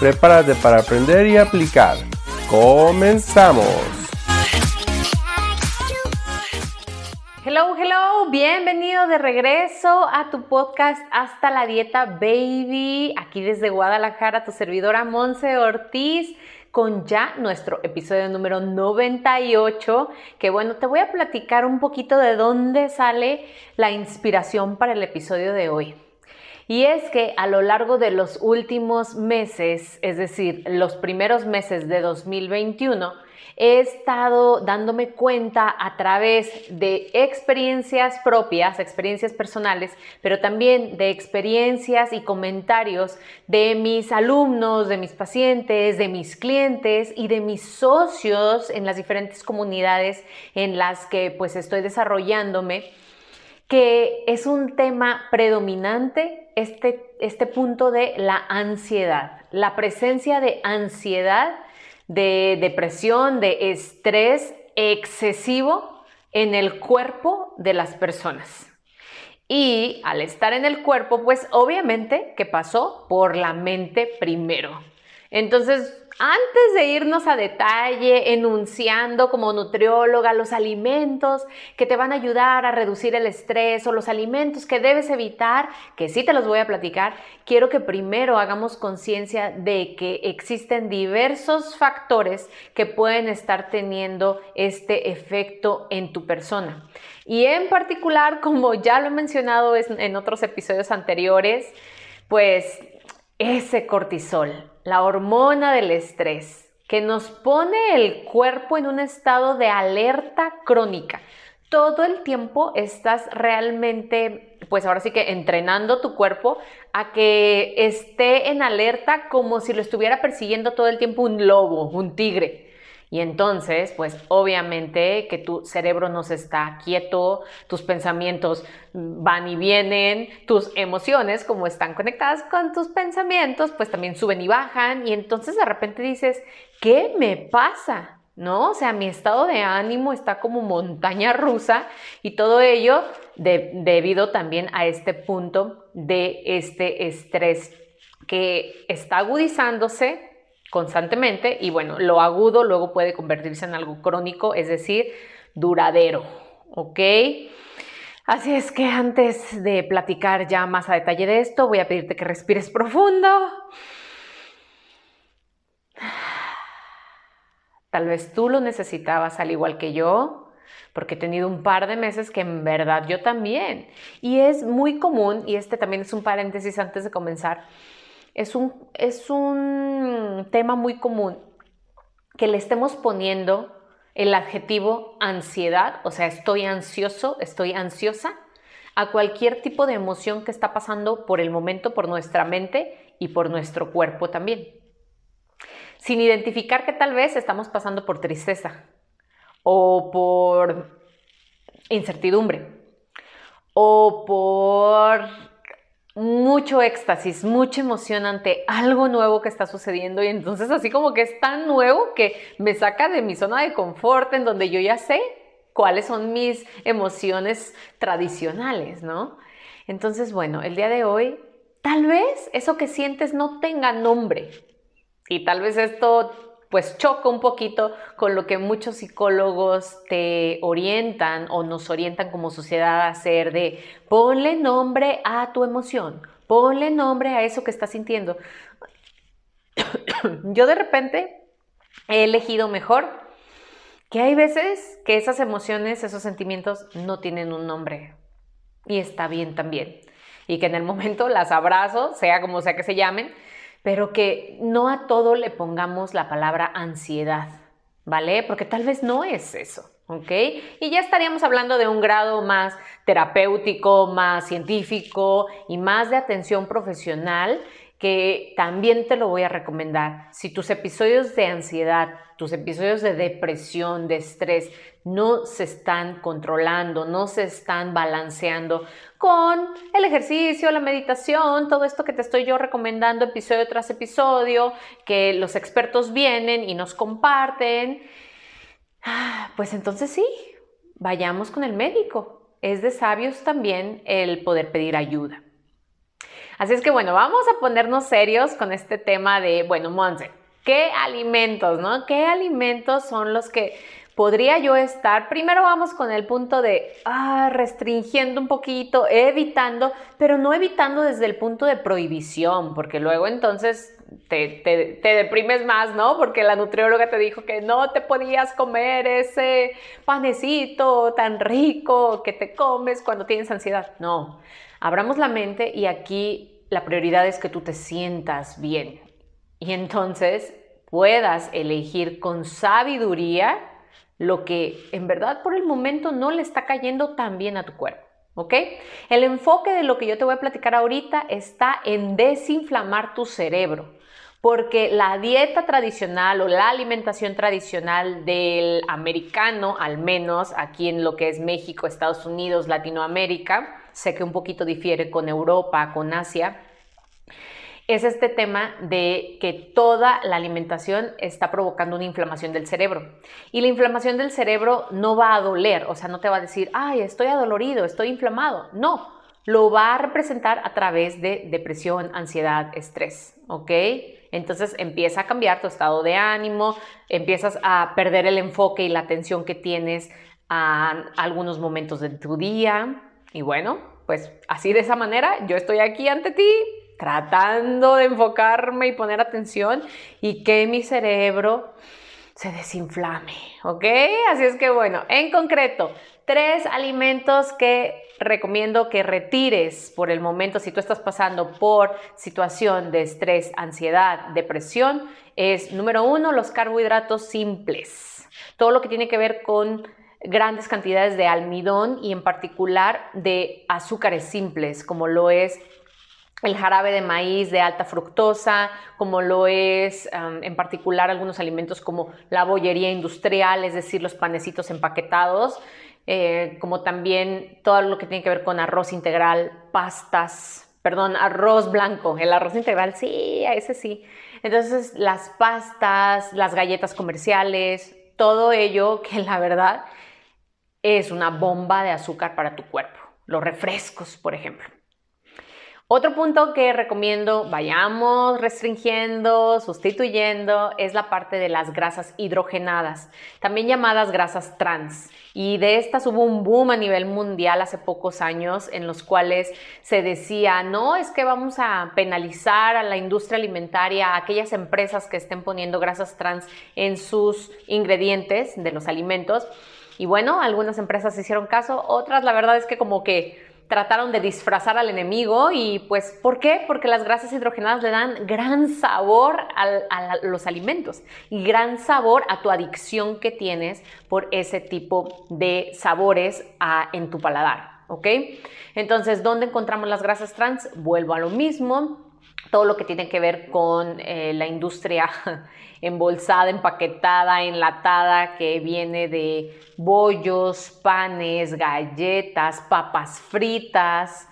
Prepárate para aprender y aplicar. ¡Comenzamos! Hello, hello, bienvenido de regreso a tu podcast Hasta la Dieta Baby, aquí desde Guadalajara, tu servidora Monse Ortiz con ya nuestro episodio número 98, que bueno, te voy a platicar un poquito de dónde sale la inspiración para el episodio de hoy. Y es que a lo largo de los últimos meses, es decir, los primeros meses de 2021, he estado dándome cuenta a través de experiencias propias, experiencias personales, pero también de experiencias y comentarios de mis alumnos, de mis pacientes, de mis clientes y de mis socios en las diferentes comunidades en las que pues estoy desarrollándome, que es un tema predominante este, este punto de la ansiedad, la presencia de ansiedad de depresión, de estrés excesivo en el cuerpo de las personas. Y al estar en el cuerpo, pues obviamente que pasó por la mente primero. Entonces, antes de irnos a detalle, enunciando como nutrióloga los alimentos que te van a ayudar a reducir el estrés o los alimentos que debes evitar, que sí te los voy a platicar, quiero que primero hagamos conciencia de que existen diversos factores que pueden estar teniendo este efecto en tu persona. Y en particular, como ya lo he mencionado en otros episodios anteriores, pues ese cortisol la hormona del estrés, que nos pone el cuerpo en un estado de alerta crónica. Todo el tiempo estás realmente, pues ahora sí que entrenando tu cuerpo a que esté en alerta como si lo estuviera persiguiendo todo el tiempo un lobo, un tigre. Y entonces, pues obviamente que tu cerebro no se está quieto, tus pensamientos van y vienen, tus emociones, como están conectadas con tus pensamientos, pues también suben y bajan. Y entonces de repente dices, ¿qué me pasa? ¿No? O sea, mi estado de ánimo está como montaña rusa y todo ello debido también a este punto de este estrés que está agudizándose constantemente y bueno, lo agudo luego puede convertirse en algo crónico, es decir, duradero, ¿ok? Así es que antes de platicar ya más a detalle de esto, voy a pedirte que respires profundo. Tal vez tú lo necesitabas al igual que yo, porque he tenido un par de meses que en verdad yo también. Y es muy común, y este también es un paréntesis antes de comenzar, es un, es un tema muy común que le estemos poniendo el adjetivo ansiedad, o sea, estoy ansioso, estoy ansiosa, a cualquier tipo de emoción que está pasando por el momento, por nuestra mente y por nuestro cuerpo también. Sin identificar que tal vez estamos pasando por tristeza o por incertidumbre o por mucho éxtasis, mucha emoción ante algo nuevo que está sucediendo y entonces así como que es tan nuevo que me saca de mi zona de confort en donde yo ya sé cuáles son mis emociones tradicionales, ¿no? Entonces, bueno, el día de hoy, tal vez eso que sientes no tenga nombre y tal vez esto pues choca un poquito con lo que muchos psicólogos te orientan o nos orientan como sociedad a hacer de ponle nombre a tu emoción, ponle nombre a eso que estás sintiendo. Yo de repente he elegido mejor que hay veces que esas emociones, esos sentimientos no tienen un nombre y está bien también. Y que en el momento las abrazo, sea como sea que se llamen, pero que no a todo le pongamos la palabra ansiedad, ¿vale? Porque tal vez no es eso. ¿ok? Y ya estaríamos hablando de un grado más terapéutico, más científico y más de atención profesional que también te lo voy a recomendar. Si tus episodios de ansiedad, tus episodios de depresión, de estrés, no se están controlando, no se están balanceando con el ejercicio, la meditación, todo esto que te estoy yo recomendando episodio tras episodio, que los expertos vienen y nos comparten, ah, pues entonces sí, vayamos con el médico. Es de sabios también el poder pedir ayuda. Así es que bueno, vamos a ponernos serios con este tema de, bueno, Monse, ¿qué alimentos, no? ¿Qué alimentos son los que podría yo estar? Primero vamos con el punto de ah, restringiendo un poquito, evitando, pero no evitando desde el punto de prohibición, porque luego entonces te, te, deprimes más, ¿no? Porque la nutrióloga te dijo que no te podías comer ese panecito tan rico que te comes cuando tienes ansiedad. No, abramos la mente y aquí la prioridad es que tú te sientas bien y entonces puedas elegir con sabiduría lo que en verdad por el momento no le está cayendo tan bien a tu cuerpo. ¿Ok? El enfoque de lo que yo te voy a platicar ahorita está en desinflamar tu cerebro, porque la dieta tradicional o la alimentación tradicional del americano, al menos aquí en lo que es México, Estados Unidos, Latinoamérica, sé que un poquito difiere con Europa, con Asia, es este tema de que toda la alimentación está provocando una inflamación del cerebro. Y la inflamación del cerebro no va a doler, o sea, no te va a decir, ay, estoy adolorido, estoy inflamado. No, lo va a representar a través de depresión, ansiedad, estrés, ¿ok? Entonces empieza a cambiar tu estado de ánimo, empiezas a perder el enfoque y la atención que tienes a algunos momentos de tu día. Y bueno, pues así de esa manera yo estoy aquí ante ti tratando de enfocarme y poner atención y que mi cerebro se desinflame, ¿ok? Así es que bueno, en concreto, tres alimentos que recomiendo que retires por el momento si tú estás pasando por situación de estrés, ansiedad, depresión, es número uno, los carbohidratos simples. Todo lo que tiene que ver con grandes cantidades de almidón y en particular de azúcares simples, como lo es el jarabe de maíz de alta fructosa, como lo es en particular algunos alimentos como la bollería industrial, es decir, los panecitos empaquetados, eh, como también todo lo que tiene que ver con arroz integral, pastas, perdón, arroz blanco, el arroz integral, sí, a ese sí. Entonces, las pastas, las galletas comerciales, todo ello que la verdad es una bomba de azúcar para tu cuerpo. Los refrescos, por ejemplo. Otro punto que recomiendo vayamos restringiendo, sustituyendo, es la parte de las grasas hidrogenadas, también llamadas grasas trans. Y de estas hubo un boom a nivel mundial hace pocos años en los cuales se decía, no, es que vamos a penalizar a la industria alimentaria, a aquellas empresas que estén poniendo grasas trans en sus ingredientes de los alimentos. Y bueno, algunas empresas hicieron caso, otras la verdad es que como que trataron de disfrazar al enemigo y pues ¿por qué? Porque las grasas hidrogenadas le dan gran sabor a los alimentos y gran sabor a tu adicción que tienes por ese tipo de sabores en tu paladar, ¿ok? Entonces, ¿dónde encontramos las grasas trans? Vuelvo a lo mismo, todo lo que tiene que ver con eh, la industria embolsada, empaquetada, enlatada, que viene de bollos, panes, galletas, papas fritas.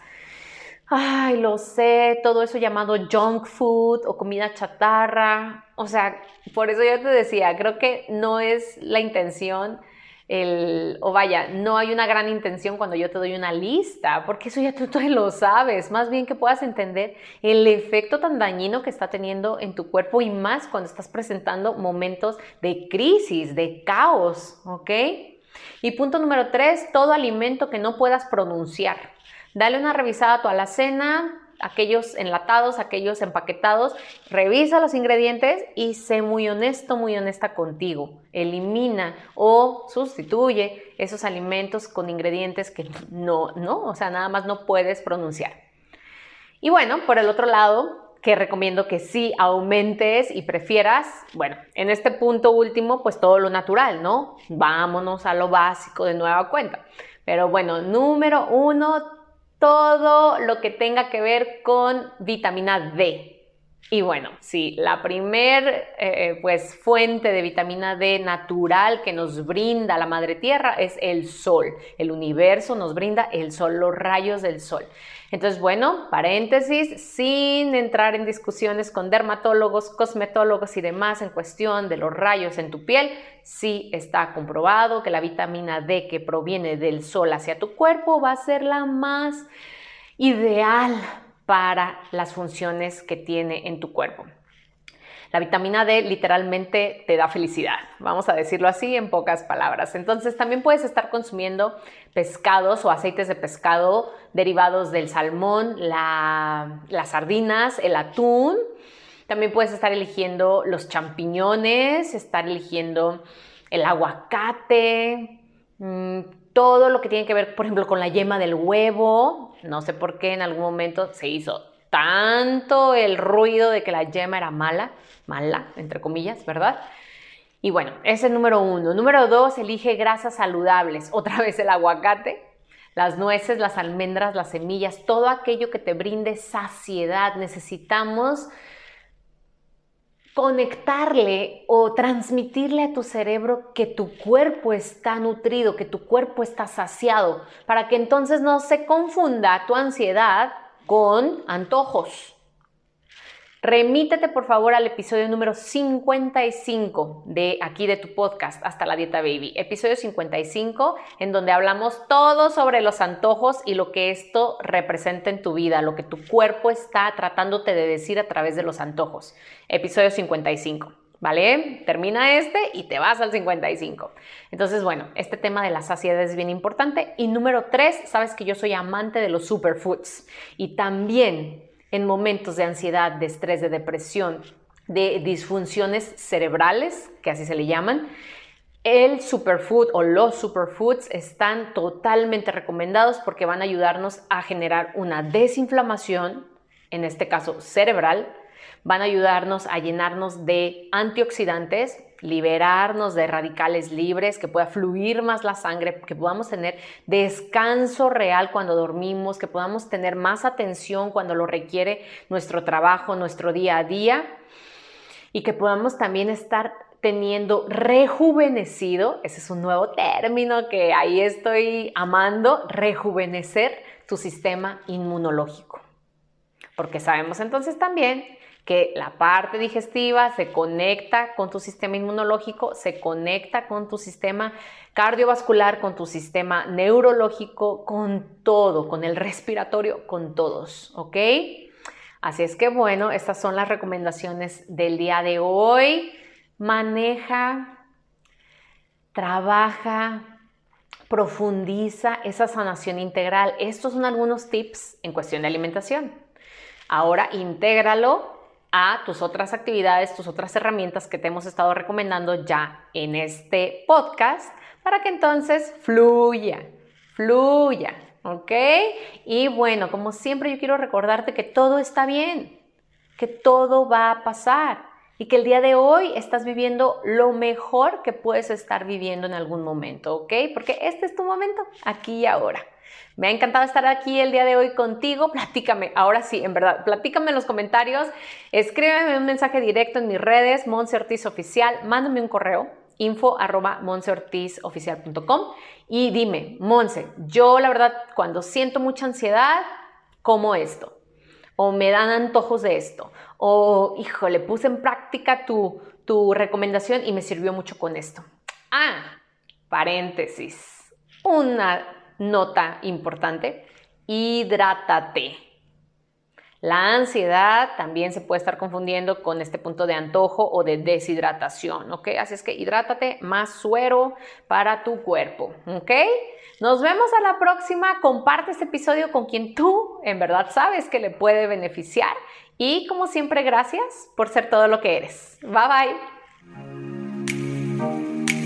Ay, lo sé, todo eso llamado junk food o comida chatarra. O sea, por eso yo te decía, creo que no es la intención el, o vaya, no hay una gran intención cuando yo te doy una lista, porque eso ya tú, tú, lo sabes, más bien que puedas entender el efecto tan dañino que está teniendo en tu cuerpo y más cuando estás presentando momentos de crisis, de caos, ¿ok? Y punto número tres, todo alimento que no puedas pronunciar. Dale una revisada a tu alacena, aquellos enlatados, aquellos empaquetados, revisa los ingredientes y sé muy honesto, muy honesta contigo. Elimina o sustituye esos alimentos con ingredientes que no, no, o sea, nada más no puedes pronunciar. Y bueno, por el otro lado, que recomiendo que sí aumentes y prefieras, bueno, en este punto último, pues todo lo natural, ¿no? Vámonos a lo básico de nueva cuenta. Pero bueno, número uno, todo lo que tenga que ver con vitamina D. Y bueno, sí, la primer eh, eh, pues, fuente de vitamina D natural que nos brinda la madre tierra es el sol. El universo nos brinda el sol, los rayos del sol. Entonces, bueno, paréntesis, sin entrar en discusiones con dermatólogos, cosmetólogos y demás en cuestión de los rayos en tu piel, sí está comprobado que la vitamina D que proviene del sol hacia tu cuerpo va a ser la más ideal para las funciones que tiene en tu cuerpo. La vitamina D literalmente te da felicidad, vamos a decirlo así en pocas palabras. Entonces también puedes estar consumiendo pescados o aceites de pescado derivados del salmón, las sardinas, el atún. También puedes estar eligiendo los champiñones, estar eligiendo el aguacate, todo lo que tiene que ver, por ejemplo, con la yema del huevo. No sé por qué en algún momento se hizo tanto el ruido de que la yema era mala, mala, entre comillas, ¿verdad? Y bueno, ese es número uno. Número dos, elige grasas saludables. Otra vez el aguacate, las nueces, las almendras, las semillas, todo aquello que te brinde saciedad. Necesitamos conectarle o transmitirle a tu cerebro que tu cuerpo está nutrido, que tu cuerpo está saciado, para que entonces no se confunda tu ansiedad con antojos. Remítete por favor al episodio número 55 de aquí de tu podcast, Hasta la Dieta Baby. Episodio 55 en donde hablamos todo sobre los antojos y lo que esto representa en tu vida, lo que tu cuerpo está tratándote de decir a través de los antojos. Episodio 55. ¿Vale? Termina este y te vas al 55. Entonces, bueno, este tema de la saciedad es bien importante. Y número tres, sabes que yo soy amante de los superfoods. Y también en momentos de ansiedad, de estrés, de depresión, de disfunciones cerebrales, que así se le llaman, el superfood o los superfoods están totalmente recomendados porque van a ayudarnos a generar una desinflamación, en este caso cerebral, van a ayudarnos a llenarnos de antioxidantes, liberarnos de radicales libres, que pueda fluir más la sangre, que podamos tener descanso real cuando dormimos, que podamos tener más atención cuando lo requiere nuestro trabajo, nuestro día a día y que podamos también estar teniendo rejuvenecido, ese es un nuevo término que ahí estoy amando, rejuvenecer tu sistema inmunológico. Porque sabemos entonces también que la parte digestiva se conecta con tu sistema inmunológico, se conecta con tu sistema cardiovascular, con tu sistema neurológico, con todo, con el respiratorio, con todos, ¿ok? Así es que bueno, estas son las recomendaciones del día de hoy. Maneja, trabaja, profundiza esa sanación integral. Estos son algunos tips en cuestión de alimentación. Ahora intégralo a tus otras actividades, tus otras herramientas que te hemos estado recomendando ya en este podcast para que entonces fluya, fluya, ¿ok? Y bueno, como siempre yo quiero recordarte que todo está bien, que todo va a pasar y que el día de hoy estás viviendo lo mejor que puedes estar viviendo en algún momento, ¿ok? Porque este es tu momento, aquí y ahora. Me ha encantado estar aquí el día de hoy contigo. Platícame, ahora sí, en verdad, platícame en los comentarios. Escríbeme un mensaje directo en mis redes, Monse Ortiz Oficial. Mándame un correo, info arroba y dime, Monse, yo la verdad cuando siento mucha ansiedad, como esto, o me dan antojos de esto, o híjole, puse en práctica tu, tu recomendación y me sirvió mucho con esto. Ah, paréntesis, una nota importante, hidrátate. La ansiedad también se puede estar confundiendo con este punto de antojo o de deshidratación, ¿ok? Así es que hidrátate más suero para tu cuerpo, ¿ok? Nos vemos a la próxima. Comparte este episodio con quien tú en verdad sabes que le puede beneficiar. Y como siempre, gracias por ser todo lo que eres. Bye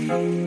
bye.